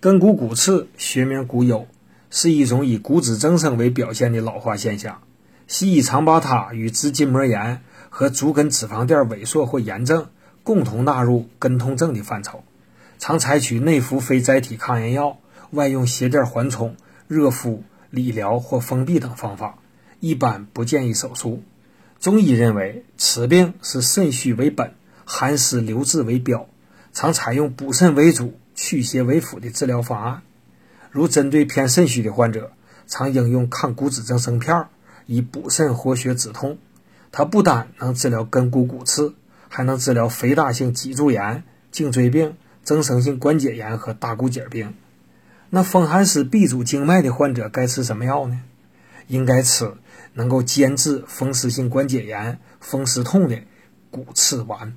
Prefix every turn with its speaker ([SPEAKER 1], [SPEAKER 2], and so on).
[SPEAKER 1] 根骨骨刺学名骨疣，是一种以骨质增生为表现的老化现象。西医常把它与支筋膜炎和足跟脂肪垫萎缩或炎症共同纳入根痛症的范畴，常采取内服非甾体抗炎药，外用鞋垫缓冲、热敷、理疗或封闭等方法，一般不建议手术。中医认为，此病是肾虚为本，寒湿留滞为标，常采用补肾为主。祛邪为辅的治疗方案，如针对偏肾虚的患者，常应用抗骨质增生片，以补肾活血止痛。它不单能治疗根骨骨刺，还能治疗肥大性脊柱炎、颈椎病、增生性关节炎和大骨节病。那风寒湿痹阻经脉的患者该吃什么药呢？应该吃能够坚治风湿性关节炎、风湿痛的骨刺丸。